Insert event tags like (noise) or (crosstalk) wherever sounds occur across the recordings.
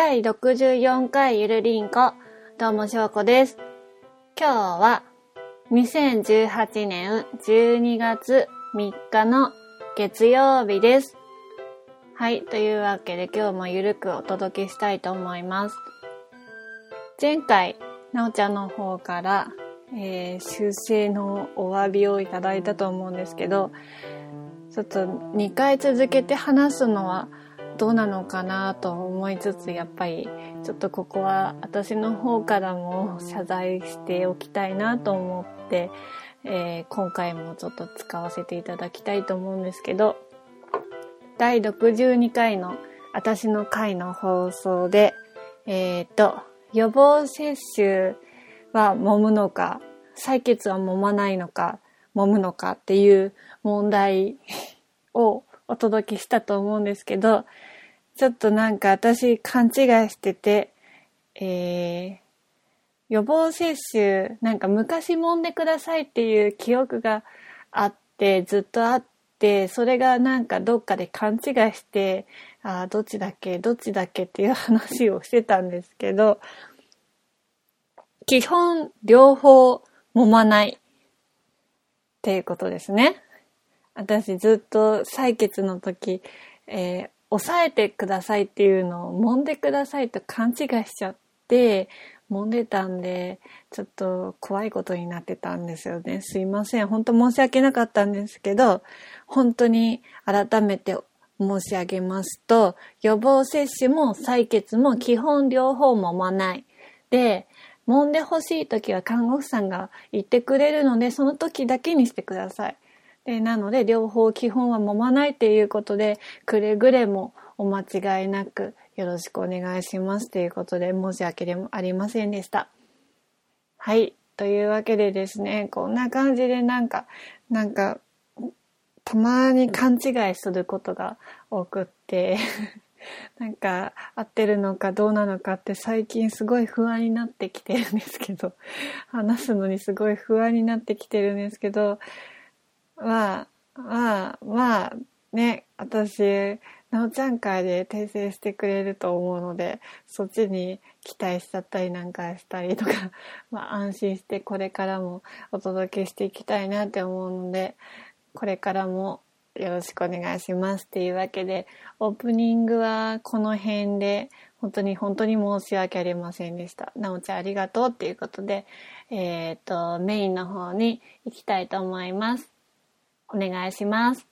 第64回ゆるりんこ、どうもしょうこです。今日は2018年12月3日の月曜日です。はい、というわけで今日もゆるくお届けしたいと思います。前回、なおちゃんの方から、えー、修正のお詫びをいただいたと思うんですけど、ちょっと2回続けて話すのはどうなのかなと思いつつやっぱりちょっとここは私の方からも謝罪しておきたいなと思って、えー、今回もちょっと使わせていただきたいと思うんですけど第62回の私の回の放送でえっ、と予防接種は揉むのか採血は揉まないのか揉むのかっていう問題をお届けしたと思うんですけど、ちょっとなんか私勘違いしてて、えー、予防接種、なんか昔揉んでくださいっていう記憶があって、ずっとあって、それがなんかどっかで勘違いして、ああ、どっちだっけ、どっちだっけっていう話をしてたんですけど、基本両方揉まないっていうことですね。私ずっと採血の時、えー、抑えてくださいっていうのを揉んでくださいと勘違いしちゃって揉んでたんでちょっと怖いことになってたんですよね。すいません。本当申し訳なかったんですけど本当に改めて申し上げますと予防接種も採血も基本両方揉まない。で揉んでほしい時は看護婦さんが言ってくれるのでその時だけにしてください。でなので両方基本は揉まないっていうことでくれぐれもお間違いなくよろしくお願いしますということで申し訳でもありませんでした。はい。というわけでですね、こんな感じでなんか、なんか、たまに勘違いすることが多くって (laughs) なんか合ってるのかどうなのかって最近すごい不安になってきてるんですけど話すのにすごい不安になってきてるんですけどまあ、まあ、まあ、ね、私、なおちゃん会で訂正してくれると思うので、そっちに期待しちゃったりなんかしたりとか、(laughs) まあ安心してこれからもお届けしていきたいなって思うので、これからもよろしくお願いしますっていうわけで、オープニングはこの辺で、本当に本当に申し訳ありませんでした。なおちゃんありがとうっていうことで、えっ、ー、と、メインの方に行きたいと思います。お願いします。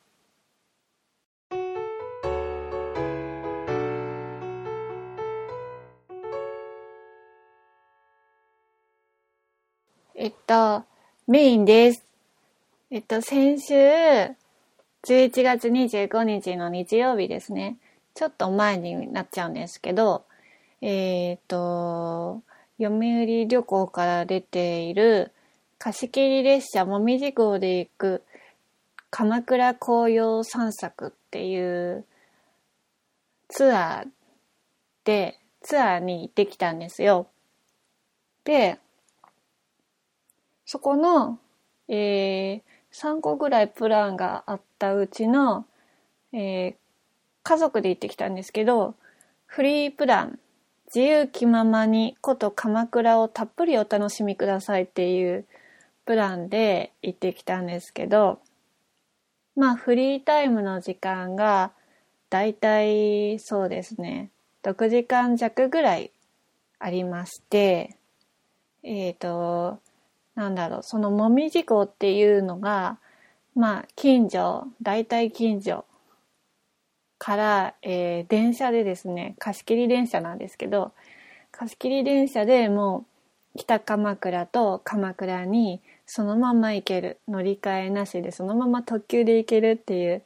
えっと、メインです。えっと、先週、11月25日の日曜日ですね。ちょっと前になっちゃうんですけど、えっ、と、読売旅行から出ている貸し切り列車もみじ号で行く鎌倉紅葉散策っていうツアーで、ツアーに行ってきたんですよ。で、そこの、えー、3個ぐらいプランがあったうちの、えー、家族で行ってきたんですけど、フリープラン、自由気ままにこと鎌倉をたっぷりお楽しみくださいっていうプランで行ってきたんですけど、まあフリータイムの時間がだいたいそうですね。6時間弱ぐらいありましてえっ、ー、となんだろうそのもみじ港っていうのがまあ近所大体近所から、えー、電車でですね貸し切り電車なんですけど貸し切り電車でもう北鎌倉と鎌倉にそのまま行ける。乗り換えなしでそのまま特急で行けるっていう、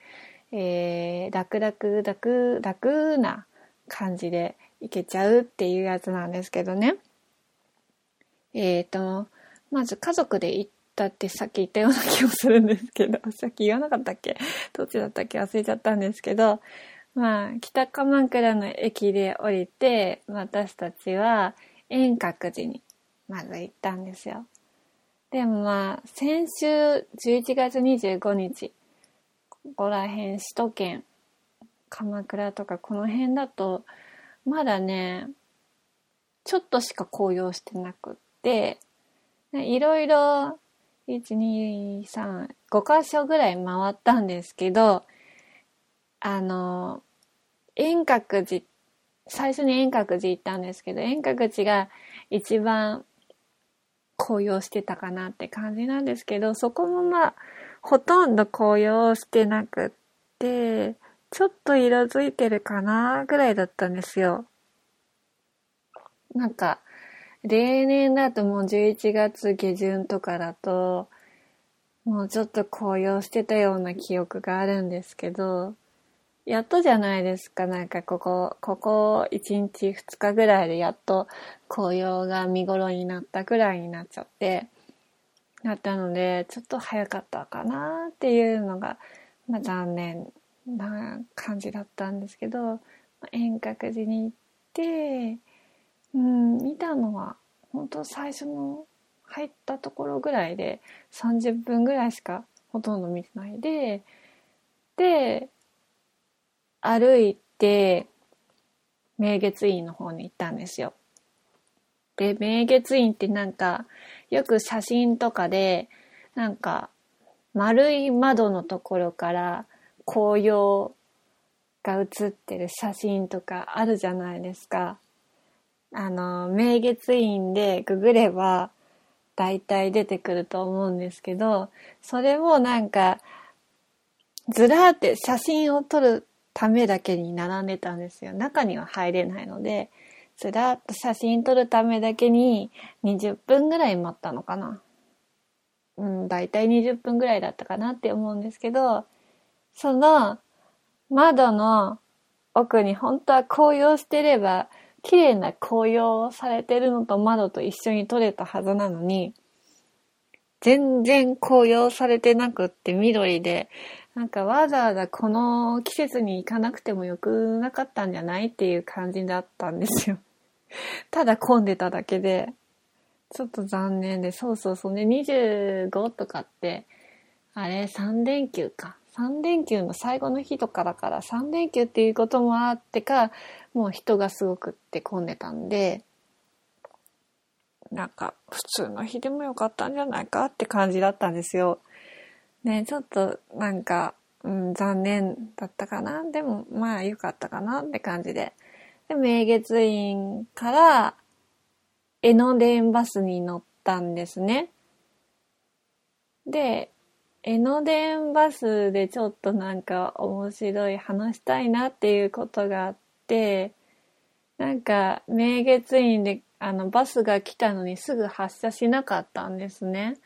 えー、楽々楽楽な感じで行けちゃうっていうやつなんですけどね。えっ、ー、とまず家族で行ったってさっき言ったような気もするんですけど (laughs) さっき言わなかったっけ？どっちだったっけ？忘れちゃったんですけどまあ北鎌倉の駅で降りて私たちは遠隔寺にまず行ったんですよ。でもまあ、先週11月25日、ここら辺、首都圏、鎌倉とかこの辺だと、まだね、ちょっとしか紅葉してなくって、いろいろ、1、2、3、5箇所ぐらい回ったんですけど、あの、遠隔寺、最初に遠隔寺行ったんですけど、遠隔寺が一番紅葉してたかなって感じなんですけど、そこもまあ、ほとんど紅葉してなくって、ちょっと色づいてるかなぐらいだったんですよ。なんか、例年だともう11月下旬とかだと、もうちょっと紅葉してたような記憶があるんですけど、やっとじゃないですか、なんかここ、ここ1日2日ぐらいでやっと紅葉が見頃になったぐらいになっちゃって、なったので、ちょっと早かったかなっていうのが、まあ残念な感じだったんですけど、遠隔寺に行って、うん、見たのは、本当最初の入ったところぐらいで、30分ぐらいしかほとんど見てないで、で、歩いて、明月院の方に行ったんですよ。で、明月院ってなんか、よく写真とかで、なんか、丸い窓のところから紅葉が写ってる写真とかあるじゃないですか。あの、明月院でググれば大体出てくると思うんですけど、それもなんか、ずらーって写真を撮るためだけに並んでたんですよ。中には入れないので、ずらっと写真撮るためだけに20分ぐらい待ったのかな。うん、だいたい20分ぐらいだったかなって思うんですけど、その窓の奥に本当は紅葉してれば綺麗な紅葉をされてるのと窓と一緒に撮れたはずなのに、全然紅葉されてなくって緑で、なんかわざわざこの季節に行かなくてもよくなかったんじゃないっていう感じだったんですよ。(laughs) ただ混んでただけで、ちょっと残念で、そうそうそうね、25とかって、あれ3連休か。3連休の最後の日とかだから3連休っていうこともあってか、もう人がすごくって混んでたんで、なんか普通の日でもよかったんじゃないかって感じだったんですよ。ね、ちょっとなんか、うん、残念だったかな。でもまあ良かったかなって感じで。で、明月院から江ノ電バスに乗ったんですね。で、江ノ電バスでちょっとなんか面白い話したいなっていうことがあって、なんか明月院であのバスが来たのにすぐ発車しなかったんですね。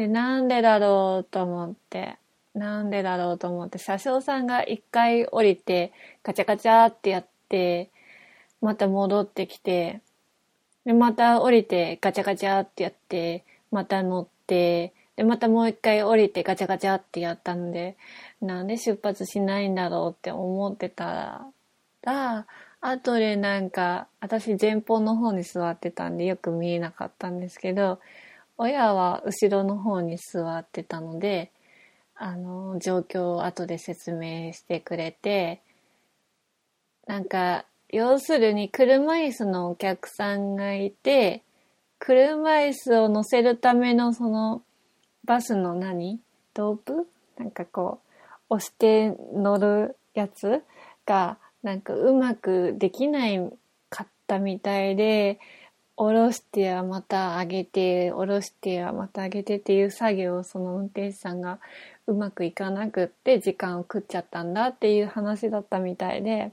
で、なんでだろうと思って、なんでだろうと思って、車掌さんが一回降りて、ガチャガチャってやって、また戻ってきて、で、また降りてガチャガチャってやって、また乗って、で、またもう一回降りてガチャガチャってやったので、なんで出発しないんだろうって思ってたら、後でなんか、私前方の方に座ってたんでよく見えなかったんですけど、親は後ろの方に座ってたので、あの、状況を後で説明してくれて、なんか、要するに車椅子のお客さんがいて、車椅子を乗せるためのそのバスの何？ドープ？なんかこう、押して乗るやつが、なんかうまくできないかったみたいで、下ろしてはまた上げて、下ろしてはまた上げてっていう作業をその運転手さんがうまくいかなくって時間を食っちゃったんだっていう話だったみたいで、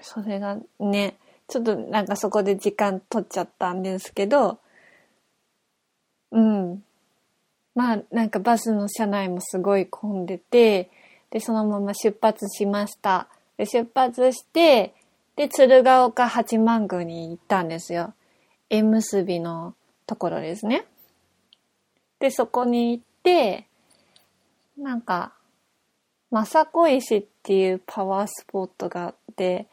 それがね、ちょっとなんかそこで時間取っちゃったんですけど、うん。まあなんかバスの車内もすごい混んでて、で、そのまま出発しました。で、出発して、で、鶴岡八幡宮に行ったんですよ。縁結びのところですね。で、そこに行って、なんか、まさこ石っていうパワースポットがあって、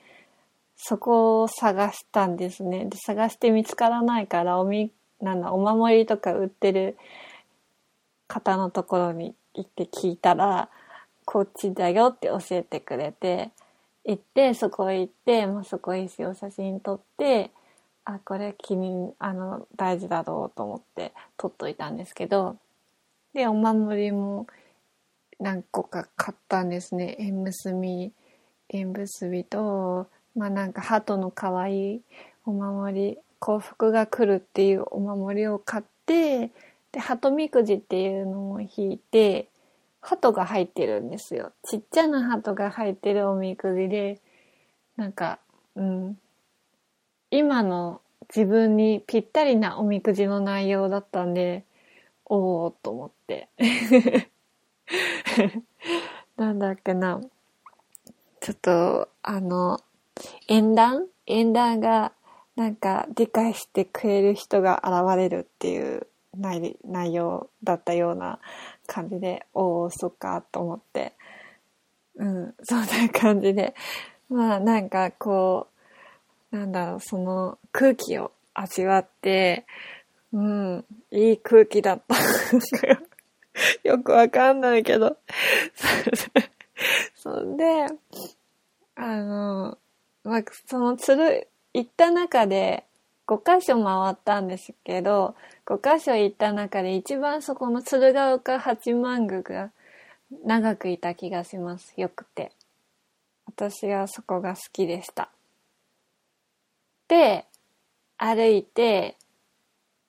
そこを探したんですね。で、探して見つからないから、おみ、なんだ、お守りとか売ってる方のところに行って聞いたら、こっちだよって教えてくれて、行って、そこへ行って、まあ、そこへ石を写真撮って、あ、これ君、あの、大事だろうと思って撮っといたんですけど、で、お守りも何個か買ったんですね。縁結び、縁結びと、まあなんか鳩の可愛いお守り、幸福が来るっていうお守りを買って、で、鳩みくじっていうのも引いて、鳩が入ってるんですよ。ちっちゃな鳩が入ってるおみくじで、なんか、うん。今の自分にぴったりなおみくじの内容だったんで、おおと思って。(laughs) なんだっけな。ちょっと、あの、縁談？縁談が、なんか、理解してくれる人が現れるっていう内内容だったような感じで、おお、そっか、と思って。うん、そんな感じで。まあ、なんか、こう、なんだろう、その空気を味わって、うん、いい空気だった。(laughs) よくわかんないけど。(laughs) そんで、あの、まあ、その鶴、行った中で5箇所回ったんですけど、5箇所行った中で一番そこの鶴岡八幡宮が長くいた気がします。よくて。私はそこが好きでした。で、歩いて、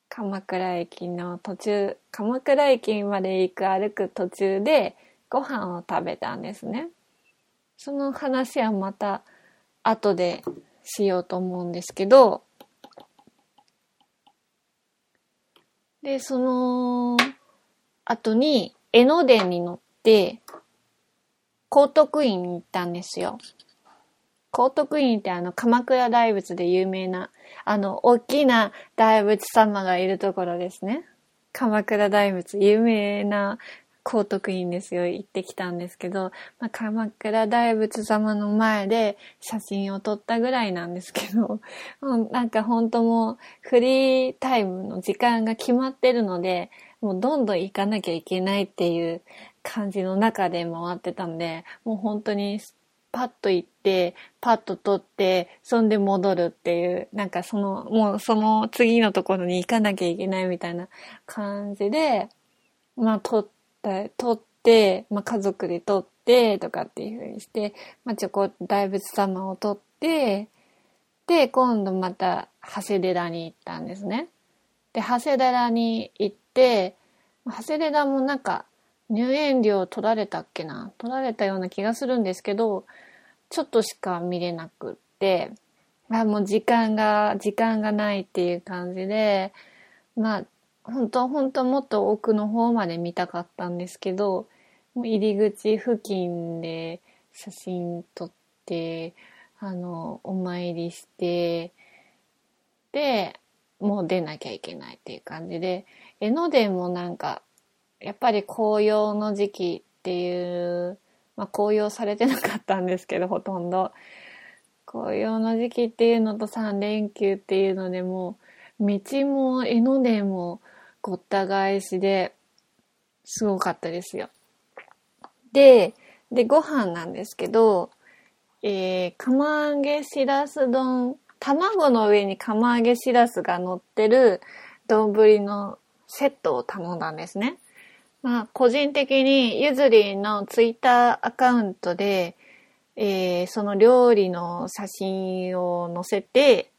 鎌倉駅の途中、鎌倉駅まで行く歩く途中でご飯を食べたんですね。その話はまた後でしようと思うんですけど、で、その後に江ノ電に乗って高徳院に行ったんですよ。高徳院ってあの鎌倉大仏で有名なあの、大きな大仏様がいるところですね。鎌倉大仏、有名な高徳院ですよ。行ってきたんですけど、まあ、鎌倉大仏様の前で写真を撮ったぐらいなんですけど、(laughs) なんか本当もうフリータイムの時間が決まってるので、もうどんどん行かなきゃいけないっていう感じの中で回ってたんで、もう本当にパッと行って、パッと取って、そんで戻るっていう、なんかその、もうその次のところに行かなきゃいけないみたいな感じで、まあ取った、取って、まあ家族で取ってとかっていう風にして、まあちょこ大仏様を取って、で、今度また長谷寺に行ったんですね。で、長谷寺に行って、長谷寺もなんか入園料取られたっけな？取られたような気がするんですけど、ちょっとしか見れなくって、あもう時間が、時間がないっていう感じで、まあ、本当本当もっと奥の方まで見たかったんですけど、入り口付近で写真撮って、あの、お参りして、で、もう出なきゃいけないっていう感じで、江ノ電もなんかやっぱり紅葉の時期っていう、まあ紅葉されてなかったんですけど、ほとんど。紅葉の時期っていうのと3連休っていうのでもう、道も江ノ電もごった返しで、すごかったですよ。で、で、ご飯なんですけど、えー、釜揚げしらす丼、卵の上に釜揚げしらすが乗ってる丼のセットを頼んだんですね。まあ、個人的にゆずりのツイッターアカウントで、えー、その料理の写真を載せて、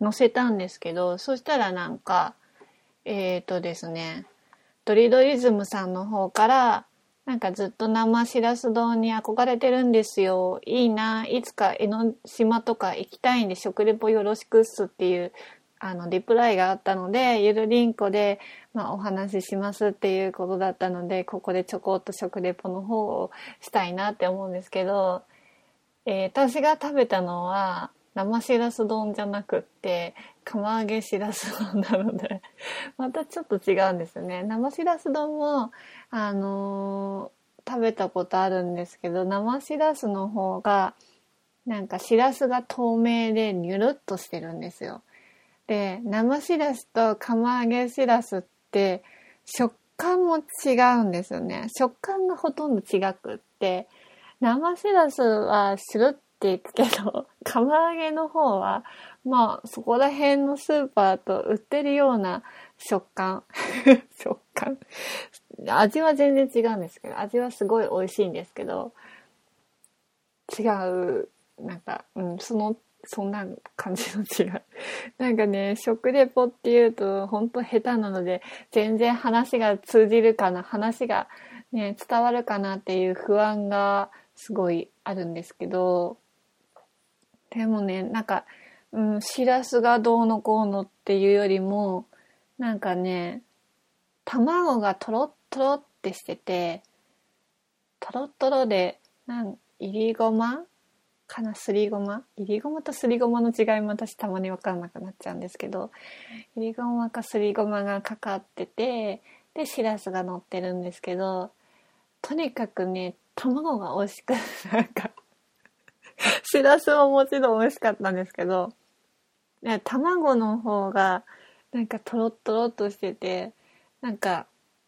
載せたんですけど、そしたらなんか、えっ、ー、とですね、ドリドリズムさんの方から、なんかずっと生しらす丼に憧れてるんですよ。いいな。いつか江ノ島とか行きたいんで食レポよろしくっすっていうあの、リプライがあったので、ゆるりんこで、まあ、お話ししますっていうことだったので、ここでちょこっと食レポの方をしたいなって思うんですけど、えー、私が食べたのは、生しらす丼じゃなくって、釜揚げしらす丼なので (laughs) またちょっと違うんですよね。生しらす丼も、あのー、食べたことあるんですけど、生しらすの方が、なんかしらすが透明でニュルっとしてるんですよ。で、生しらすと釜揚げしらすって食感も違うんですよね。食感がほとんど違くって、生しらすはシュルッっていくけど、(laughs) 釜揚げの方は、まあ、そこら辺のスーパーと売ってるような食感。(laughs) 食感。味は全然違うんですけど、味はすごい美味しいんですけど、違う、なんか、うん、その、そんな感じの違う。(laughs) なんかね、食レポっていうと、ほんと下手なので、全然話が通じるかな、話がね、伝わるかなっていう不安がすごいあるんですけど、でもね、なんか、うん、しらすがどうのこうのっていうよりも、なんかね、卵がとろっとろってしてて、とろっとろで、なん、いりごまかなすりごま？いりごまとすりごまの違いも私たまに分かんなくなっちゃうんですけど、いりごまかすりごまがかかってて、で、しらすが乗ってるんですけど、とにかくね、卵が美味しく、(laughs) なんかしらすももちろん美味しかったんですけど、ね、卵の方が、なんかトロットロっとしてて、なんか、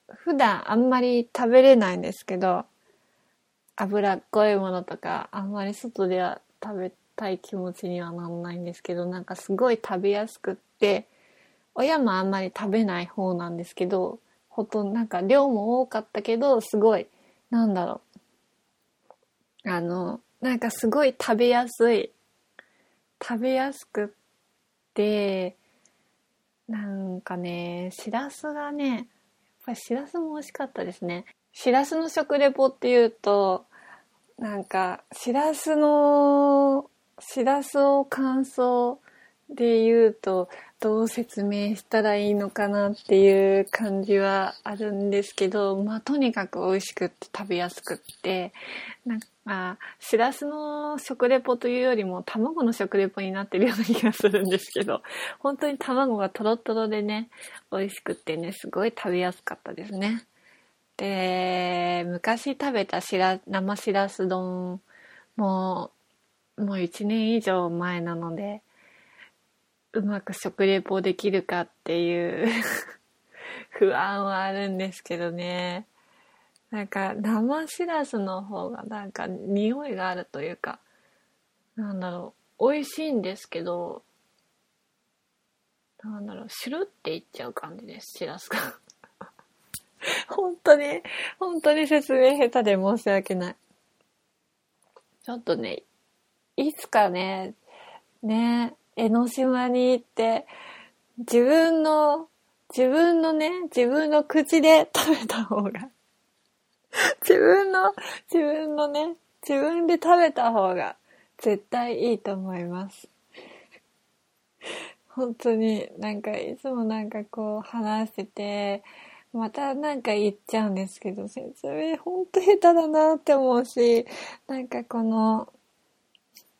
普段あんまり食べれないんですけど、脂っこいものとか、あんまり外では食べたい気持ちにはなんないんですけど、なんかすごい食べやすくって、親もあんまり食べない方なんですけど、ほとんどなんか量も多かったけど、すごい、なんだろう。あの、なんかすごい食べやすい。食べやすくって、なんかね、しらすがね、やっぱりしらすも美味しかったですね。しらすの食レポっていうと、なんか、しらすの、しらすを乾燥で言うと、どう説明したらいいのかなっていう感じはあるんですけど、まあとにかく美味しくって食べやすくって、なん、あしらすの食レポというよりも卵の食レポになってるような気がするんですけど、(laughs) 本当に卵がトロトロでね、美味しくってね、すごい食べやすかったですね。で、昔食べたしら、生しらす丼も、もう一年以上前なので、うまく食レポできるかっていう (laughs) 不安はあるんですけどね。なんか生しらすの方がなんか匂いがあるというか、なんだろう、美味しいんですけど、なんだろう、シュルっていっちゃう感じです、しらすが (laughs) 本当に、本当に説明下手で申し訳ない。ちょっとね、いつかね、ね、江ノ島に行って、自分の、自分のね、自分の口で食べた方が (laughs) 自分の、自分のね、自分で食べた方が絶対いいと思います。(laughs) 本当になんかいつもなんかこう話してて、またなんか言っちゃうんですけど、説明ほんと下手だなって思うし、なんかこの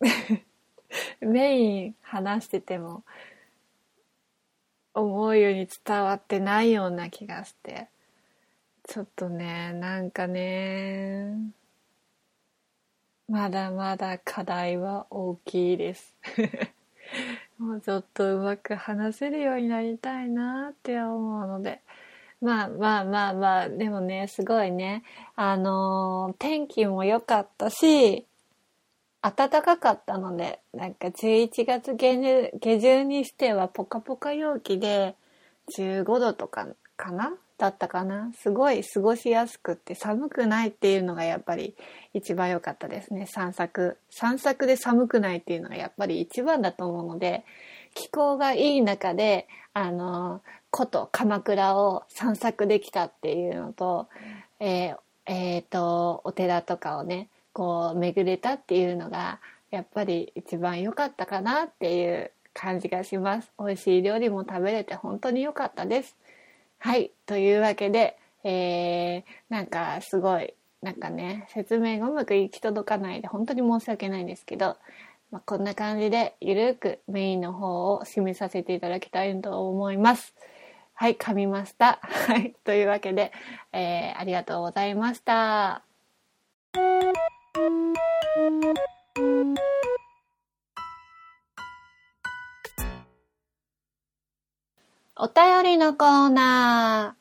(laughs) メイン話してても、思うように伝わってないような気がして、ちょっとね、なんかね、まだまだ課題は大きいです。(laughs) もうちょっとうまく話せるようになりたいなって思うので、まあまあまあまあ、でもね、すごいね、あのー、天気も良かったし、暖かかったので、なんか11月下旬にしてはポカポカ陽気で15度とかかな？だったかな？すごい過ごしやすくって寒くないっていうのがやっぱり一番良かったですね。散策。散策で寒くないっていうのがやっぱり一番だと思うので、気候がいい中で、あの、古都鎌倉を散策できたっていうのと、えー、えー、と、お寺とかをね、こう巡れたっていうのが、やっぱり一番良かったかなっていう感じがします。美味しい料理も食べれて本当に良かったです。はい。というわけで、えー、なんかすごい、なんかね、説明がうまく行き届かないで本当に申し訳ないんですけど、まあ、こんな感じでゆるくメインの方を締めさせていただきたいと思います。はい、噛みました。はい、というわけで、えー、ありがとうございました。お便りのコーナ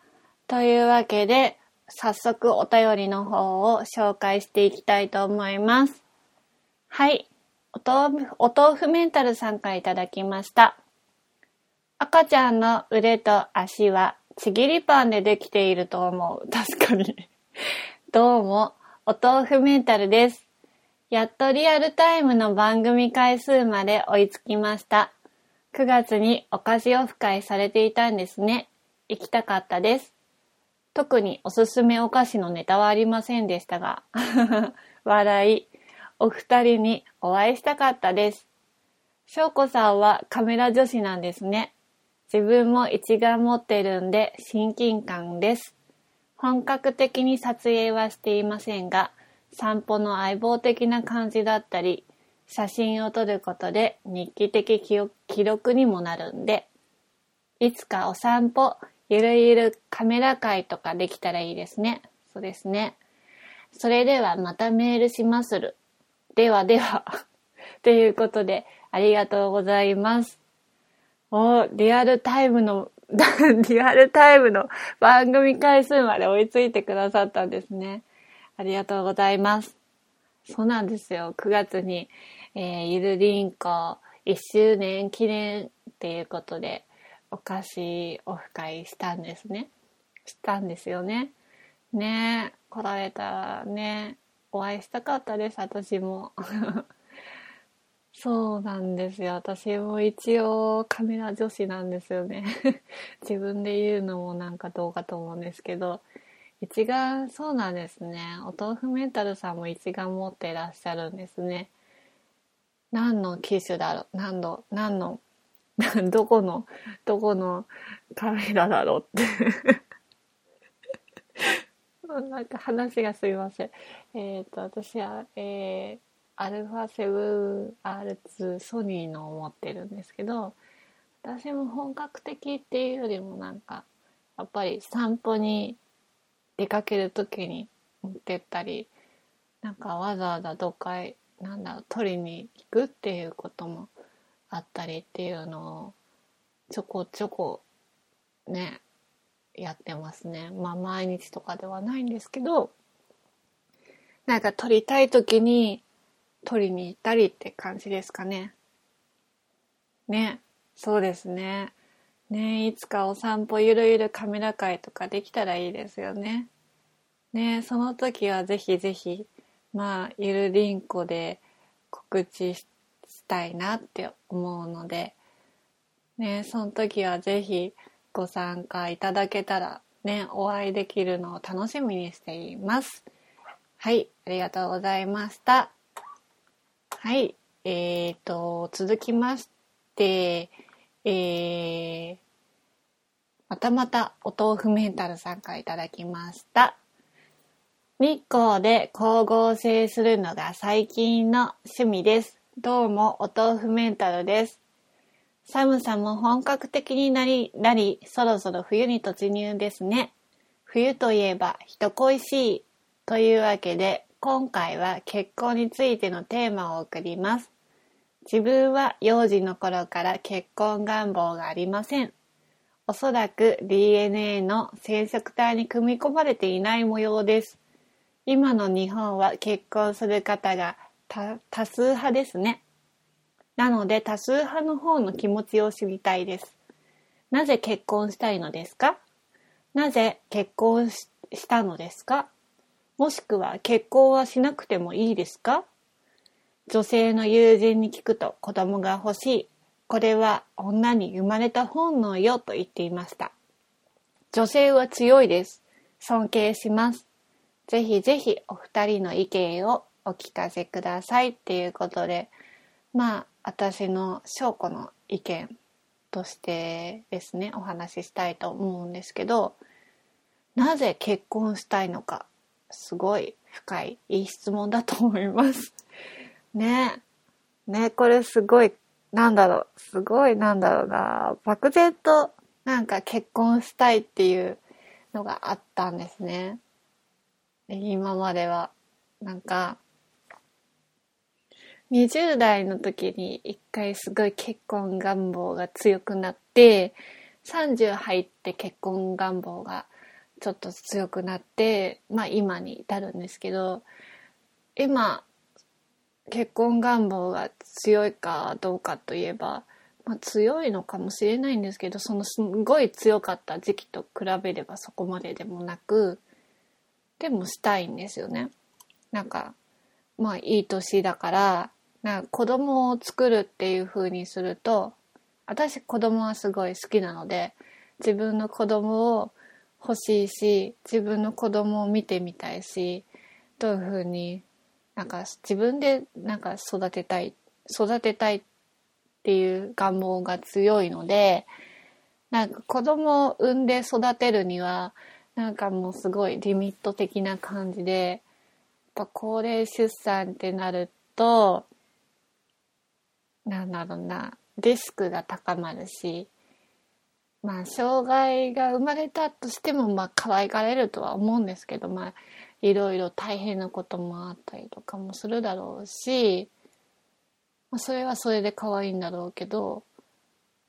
ーというわけで、早速お便りの方を紹介していきたいと思います。はい。お豆腐、お豆腐メンタルさんからいただきました。赤ちゃんの腕と足はちぎりパンでできていると思う。(laughs) 確かにどうも、お豆腐メンタルです。やっとリアルタイムの番組回数まで追いつきました。9月にお菓子オフ会されていたんですね。行きたかったです。特におすすめお菓子のネタはありませんでしたが、(laughs) 笑い、お二人にお会いしたかったです。翔子さんはカメラ女子なんですね。自分も一眼持ってるんで親近感です。本格的に撮影はしていませんが、散歩の相棒的な感じだったり、写真を撮ることで日記的記録にもなるんで、いつかお散歩、ゆるゆるカメラ会とかできたらいいですね。そうですね。それではまたメールしまする。ではでは。(laughs) ということで、ありがとうございます。おリアルタイムの、(laughs) リアルタイムの番組回数まで追いついてくださったんですね。ありがとうございます。そうなんですよ。9月に、えー、ゆるりんこ1周年記念っていうことで、お菓子オフ会したんですね。したんですよね。ね来られたらね、お会いしたかったです、私も。(laughs) そうなんですよ。私も一応カメラ女子なんですよね。(laughs) 自分で言うのもなんかどうかと思うんですけど、一眼、そうなんですね。お豆腐メンタルさんも一眼持ってらっしゃるんですね。何の機種だろう？何の、何の、(laughs) どこの、どこのカメラだろうって (laughs) なんか話がすいません。えっ、ー、と、私は、えー、アルファ 7R2 ソニーのを持ってるんですけど私も本格的っていうよりもなんかやっぱり散歩に出かける時に持ってったりなんかわざわざどっかへなんだろう取りに行くっていうこともあったりっていうのをちょこちょこねやってますねまあ毎日とかではないんですけどなんか撮りたい時に取りに行ったりって感じですかね。ね、そうですね。ね、いつかお散歩ゆるゆるカメラ会とかできたらいいですよね。ね、その時はぜひぜひ、まあ、ゆるりんこで告知したいなって思うので、ね、その時はぜひご参加いただけたらね、お会いできるのを楽しみにしています。はい、ありがとうございました。はい。えっ、ー、と、続きまして、えー、またまたお豆腐メンタルさんからいただきました。日光で光合成するのが最近の趣味です。どうもお豆腐メンタルです。寒さも本格的になり、なり、そろそろ冬に突入ですね。冬といえば人恋しいというわけで今回は結婚についてのテーマを送ります。自分は幼児の頃から結婚願望がありません。おそらく DNA の染色体に組み込まれていない模様です。今の日本は結婚する方が多数派ですね。なので多数派の方の気持ちを知りたいです。なぜ結婚したいのですか？なぜ結婚したのですか？もしくは結婚はしなくてもいいですか？女性の友人に聞くと子供が欲しい。これは女に生まれた本能よと言っていました。女性は強いです。尊敬します。ぜひぜひお二人の意見をお聞かせくださいっていうことで、まあ私の翔子の意見としてですね、お話ししたいと思うんですけど、なぜ結婚したいのかすごい深い、いい質問だと思います。(laughs) ね。ね、これすごい、なんだろう、すごいなんだろうな、漠然となんか結婚したいっていうのがあったんですね。今までは。なんか、20代の時に一回すごい結婚願望が強くなって、30入って結婚願望がちょっと強くなって、まあ今に至るんですけど、今、結婚願望が強いかどうかといえば、まあ、強いのかもしれないんですけどそのすごい強かった時期と比べればそこまででもなくでもしたいんですよね。なんかまあいい年だからな子供を作るっていう風にすると私子供はすごい好きなので自分の子供を欲しいし自分の子供を見てみたいしどういう風になんか自分でなんか育てたい育てたいっていう願望が強いのでなんか子供を産んで育てるにはなんかもうすごいリミット的な感じでやっぱ高齢出産ってなるとなんだろうなリスクが高まるしまあ障害が生まれたとしてもまあ可愛がれるとは思うんですけどまあいろいろ大変なこともあったりとかもするだろうし、まあ、それはそれで可愛いんだろうけど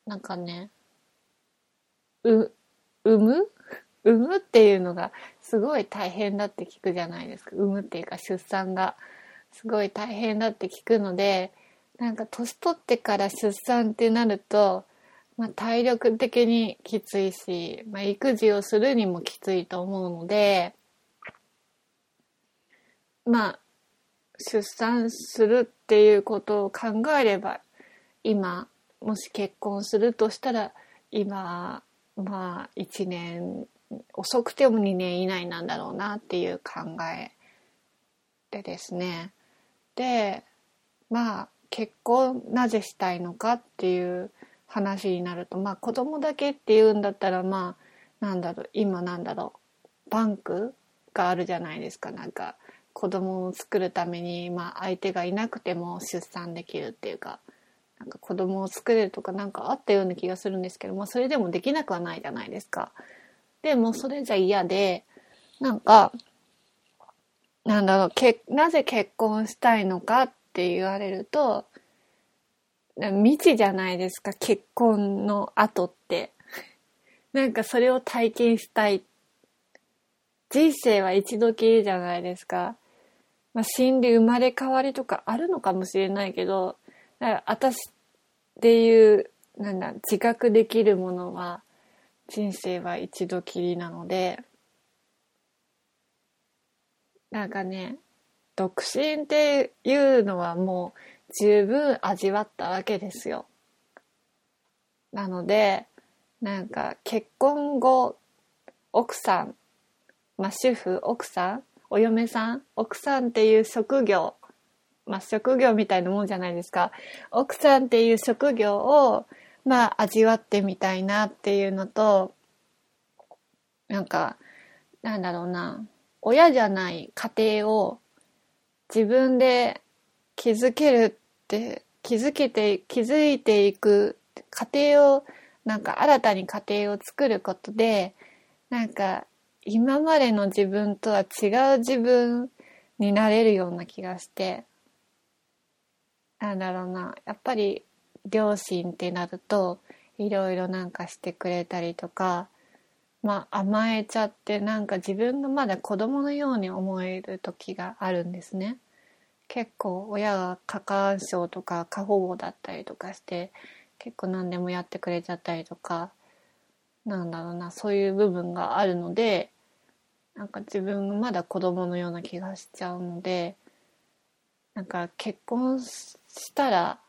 なんかねう産む産むっていうのがすごい大変だって聞くじゃないですか。産むっていうか出産がすごい大変だって聞くのでなんか年取ってから出産ってなると、まあ、体力的にきついし、まあ、育児をするにもきついと思うのでまあ出産するっていうことを考えれば今もし結婚するとしたら今まあ1年遅くても2年以内なんだろうなっていう考えでですねでまあ結婚なぜしたいのかっていう話になるとまあ子供だけっていうんだったらまあなんだろう今なんだろうバンクがあるじゃないですかなんか子供を作るために、まあ、相手がいなくても出産できるっていうかなんか子供を作れるとかなんかあったような気がするんですけど、まあ、それでもできなくはないじゃないですか。でもそれじゃ嫌でなんかなんだろうけなぜ結婚したいのかって言われると未知じゃないですか結婚の後って (laughs) なんかそれを体験したい人生は一度きりじゃないですか。まあ、死んで生まれ変わりとかあるのかもしれないけど、だから私っていう、なんだ、自覚できるものは、人生は一度きりなので、なんかね、独身っていうのはもう十分味わったわけですよ。なので、なんか結婚後、奥さんまあ、主婦奥さんお嫁さん奥さんっていう職業まあ、職業みたいなもんじゃないですか奥さんっていう職業をまあ味わってみたいなっていうのとなんかなんだろうな。親じゃない家庭を自分で築けるって気づけて気づいていく家庭をなんか新たに家庭を作ることでなんか今までの自分とは違う自分になれるような気がしてなんだろうな。やっぱり両親ってなるといろいろなんかしてくれたりとかまあ甘えちゃってなんか自分がまだ子供のように思える時があるんですね。結構親が過干渉とか過保護だったりとかして結構何でもやってくれちゃったりとかなんだろうなそういう部分があるのでなんか自分まだ子供のような気がしちゃうのでなんか結婚したら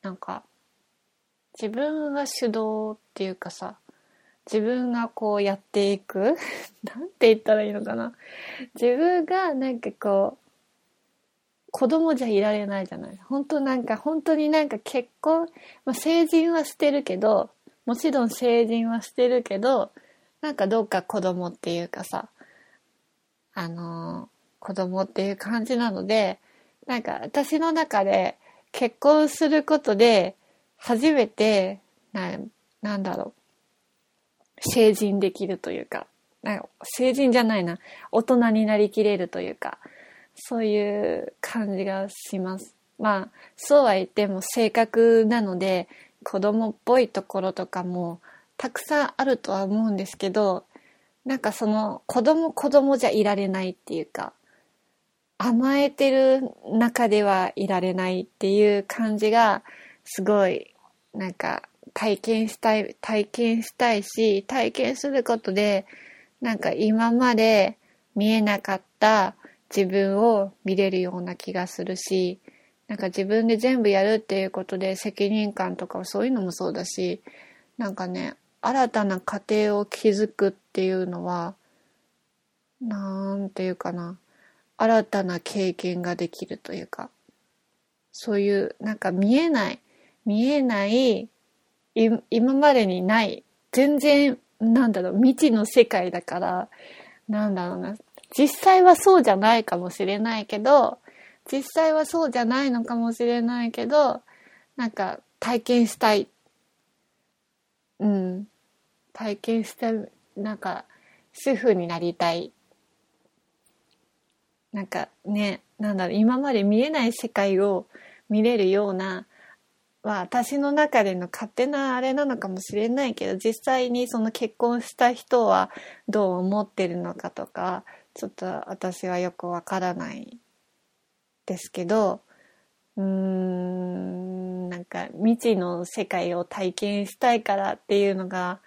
なんか自分が主導っていうかさ自分がこうやっていく (laughs) なんて言ったらいいのかな。自分がなんかこう子供じゃいられないじゃない。本当なんか本当になんか結婚、まあ、成人はしてるけどもちろん成人はしてるけど、なんかどっか子供っていうかさ、あのー、子供っていう感じなので、なんか私の中で結婚することで初めて、な、なんだろう、成人できるというか、なんか成人じゃないな、大人になりきれるというか、そういう感じがします。まあ、そうは言っても性格なので、子供っぽいところとかもたくさんあるとは思うんですけどなんかその子供子供じゃいられないっていうか甘えてる中ではいられないっていう感じが、すごい、なんか、体験したい、体験したいし、体験することで、なんか今まで見えなかった自分を見れるような気がするし、なんか自分で全部やるっていうことで責任感とかそういうのもそうだし、なんかね、新たな家庭を築くっていうのは、なんていうかな、新たな経験ができるというか、そういうなんか見えない、見えないい今までにない全然なんだろう未知の世界だからなんだろうな。実際はそうじゃないかもしれないけど実際はそうじゃないのかもしれないけどなんか体験したい。うん。体験したなんか主婦になりたい。なんかねなんだろう今まで見えない世界を見れるようなは私の中での勝手なあれなのかもしれないけど実際にその結婚した人はどう思ってるのかとかちょっと私はよくわからないですけどうーんなんか未知の世界を体験したいからっていうのが、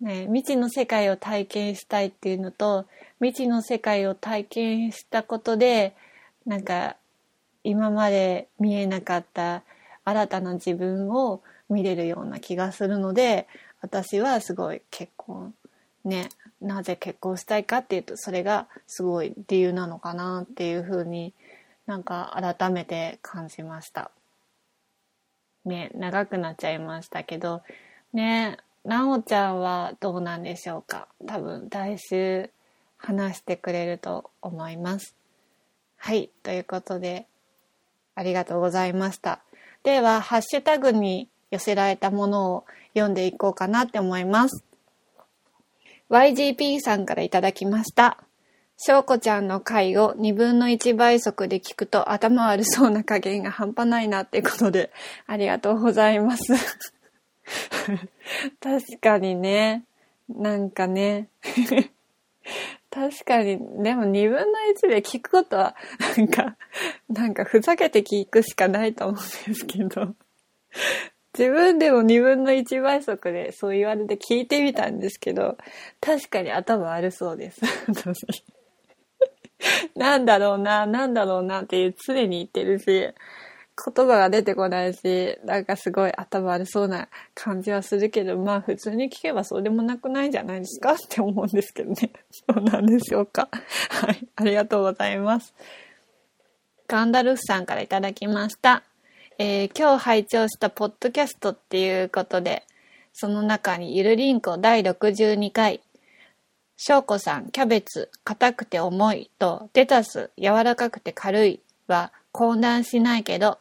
ね、未知の世界を体験したいっていうのと未知の世界を体験したことでなんか今まで見えなかった新たな自分を見れるような気がするので私はすごい結婚ねなぜ結婚したいかっていうとそれがすごい理由なのかなっていうふうになんか改めて感じました。ね長くなっちゃいましたけどねなおちゃんはどうなんでしょうか？多分来週話してくれると思います。はい。ということで、ありがとうございました。では、ハッシュタグに寄せられたものを読んでいこうかなって思います。YGP さんからいただきました。翔子ちゃんの回を2分の1倍速で聞くと頭悪そうな加減が半端ないなってことで、ありがとうございます。(laughs) 確かにね、なんかね。確かに、でも2分の1で聞くことは、なんか、なんかふざけて聞くしかないと思うんですけど、自分でも2分の1倍速でそう言われて聞いてみたんですけど、確かに頭悪そうです。(laughs) なんだろうな、なんだろうなっていう常に言ってるし、言葉が出てこないし、なんかすごい頭悪そうな感じはするけど、まあ普通に聞けばそうでもなくないんじゃないですか？(laughs) って思うんですけどね。(laughs) そうなんでしょうか？(laughs) はい。ありがとうございます。ガンダルフさんからいただきました。えー、今日拝聴したポッドキャストっていうことで、その中にゆるりんこ第62回、翔子さん、キャベツ、硬くて重いと、レタス、柔らかくて軽いは、混乱しないけど、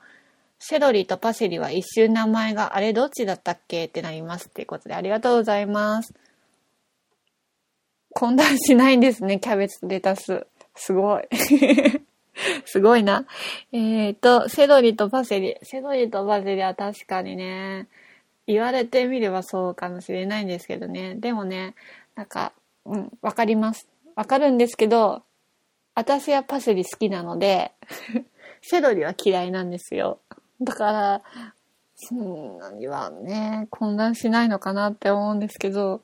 セロリとパセリは一瞬名前があれどっちだったっけってなりますっていうことでありがとうございます。混乱しないんですね、キャベツレタス。すごい。(laughs) すごいな。えっ、ー、と、セロリとパセリ。セロリとパセリは確かにね、言われてみればそうかもしれないんですけどね。でもね、なんか、うん、わかります。わかるんですけど、私はパセリ好きなのでセロリは嫌いなんですよ。だから、そんなにはね、混乱しないのかなって思うんですけど、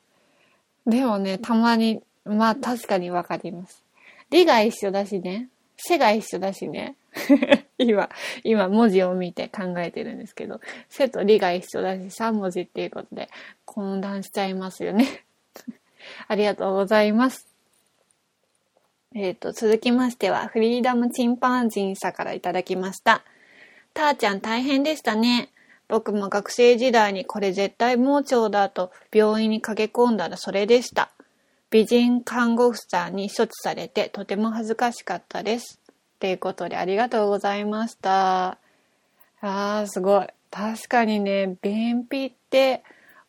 でもね、たまに、まあ確かにわかります。理が一緒だしね、背が一緒だしね。(laughs) 今、今文字を見て考えてるんですけど、背と理が一緒だし3文字っていうことで混乱しちゃいますよね。(laughs) ありがとうございます。えっ、ー、と、続きましては、フリーダムチンパンジンさんからいただきました。たーちゃん大変でしたね。僕も学生時代にこれ絶対盲腸だと病院に駆け込んだらそれでした。美人看護婦さんに処置されてとても恥ずかしかったです。ということでありがとうございました。あー、すごい。確かにね、便秘って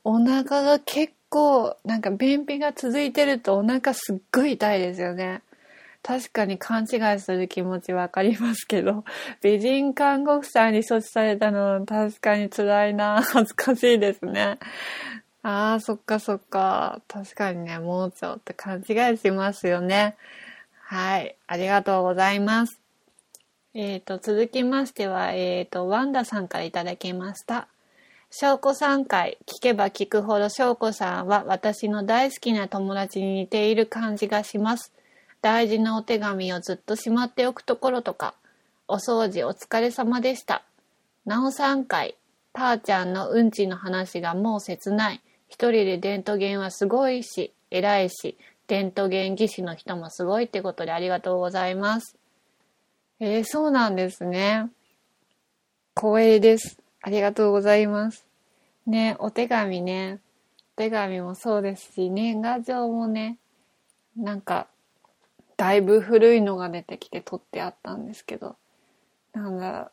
お腹が結構、なんか便秘が続いてるとお腹すっごい痛いですよね。確かに勘違いする気持ちわかりますけど、(laughs) 美人看護婦さんに処置されたのは確かに辛いな。恥ずかしいですね。ああ、そっかそっか。確かにね、盲腸って勘違いしますよね。はい。ありがとうございます。えっ、ー、と、続きましては、えっ、ー、と、ワンダさんからいただきました。翔子さん会、聞けば聞くほど翔子さんは私の大好きな友達に似ている感じがします。大事なお手紙をずっとしまっておくところとか、お掃除お疲れ様でした。なおさん会、たーちゃんのうんちの話がもう切ない。一人でデントゲンはすごいし、偉いし、デントゲン技師の人もすごいってことでありがとうございます。えー、そうなんですね。光栄です。ありがとうございます。ね、お手紙ね。お手紙もそうですし、年賀状もね、なんか、だいぶ古いのが出てきて取ってあったんですけど、なんだ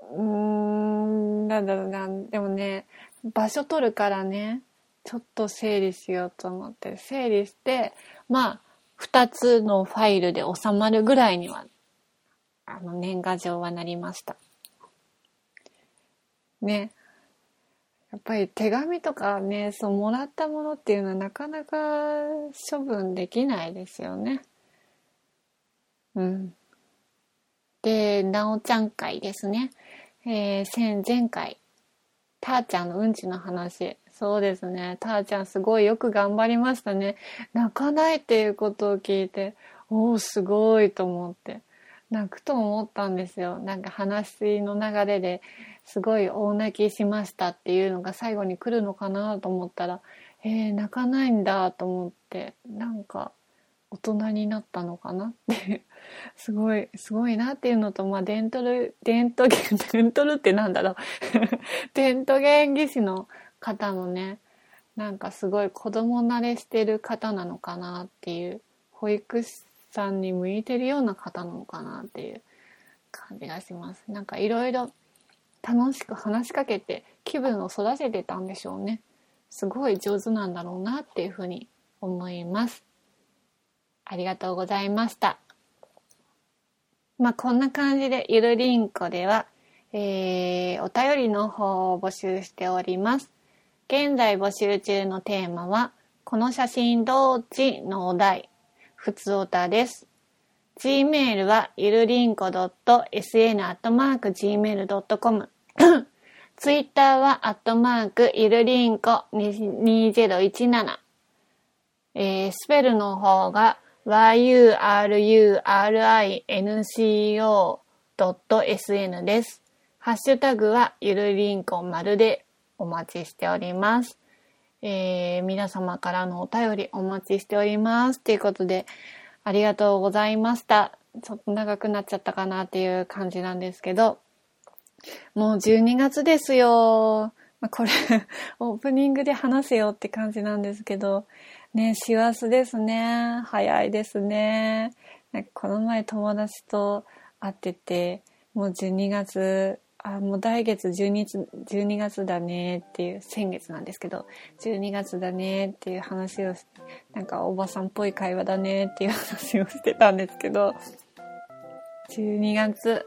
うーん、なんだろうな、でもね、場所取るからね、ちょっと整理しようと思って、整理して、まあ、二つのファイルで収まるぐらいにはあの、年賀状はなりました。ね。やっぱり手紙とかね、そう、もらったものっていうのはなかなか処分できないですよね。うん。で、なおちゃん会ですね。えー、前前回、たーちゃんのうんちの話。そうですね。たーちゃんすごいよく頑張りましたね。泣かないっていうことを聞いて、おお、すごいと思って。泣くと思ったんですよ。なんか話の流れですごい大泣きしましたっていうのが最後に来るのかなと思ったら、えー、泣かないんだと思って、なんか大人になったのかなって (laughs) すごい、すごいなっていうのと、まあ、デントル、デントゲン、デントルってなんだろう (laughs) デントゲン技師の方のね、なんかすごい子供慣れしてる方なのかなっていう、保育士さんに向いてるような方なのかなっていう感じがします。なんかいろいろ楽しく話しかけて気分を育ててたんでしょうね。すごい上手なんだろうなっていうふうに思います。ありがとうございました。まあこんな感じでゆるりんこでは、えー、お便りの方を募集しております。現在募集中のテーマは、この写真どっちのお題ふつおたです。gmail はゆるりんこ .sn.gmail.com (coughs) twitter はアットマークゆるりんこ2017えー、スペルの方が yurinco.sn です。ハッシュタグはゆるりんこまるでお待ちしております。えー、皆様からのお便りお待ちしております。ということで、ありがとうございました。ちょっと長くなっちゃったかなっていう感じなんですけど、もう12月ですよ。まあ、これ (laughs) オープニングで話せよって感じなんですけど、ね、師走ですね。早いですね。この前友達と会ってて、もう12月あ、もう来月 12, 12月だねっていう、先月なんですけど、12月だねっていう話をなんかおばさんっぽい会話だねっていう話をしてたんですけど、12月。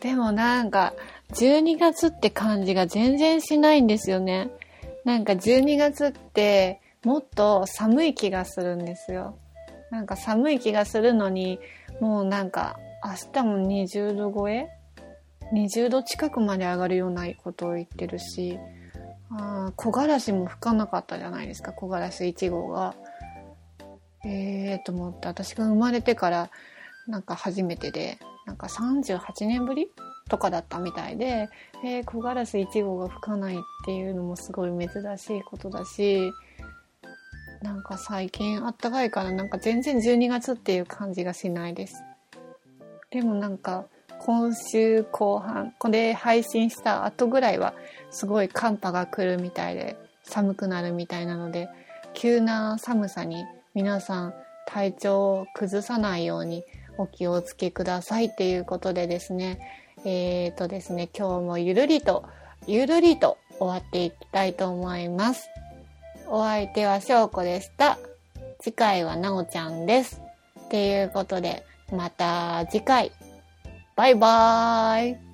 でもなんか、12月って感じが全然しないんですよね。なんか12月ってもっと寒い気がするんですよ。なんか寒い気がするのに、もうなんか明日も20度超え？20度近くまで上がるようなことを言ってるし、あ木枯らしも吹かなかったじゃないですか、木枯らし1号が。えーと思って、私が生まれてからなんか初めてで、なんか38年ぶりとかだったみたいで、えー、木枯らし1号が吹かないっていうのもすごい珍しいことだし、なんか最近あったかいからなんか全然12月っていう感じがしないです。でもなんか今週後半、これ配信した後ぐらいはすごい寒波が来るみたいで寒くなるみたいなので、急な寒さに皆さん体調を崩さないようにお気をつけくださいっていうことでですね、えーとですね、今日もゆるりと、ゆるりと終わっていきたいと思います。お相手はしょうこでした。次回はなおちゃんです。っていうことで、また次回。バイバーイ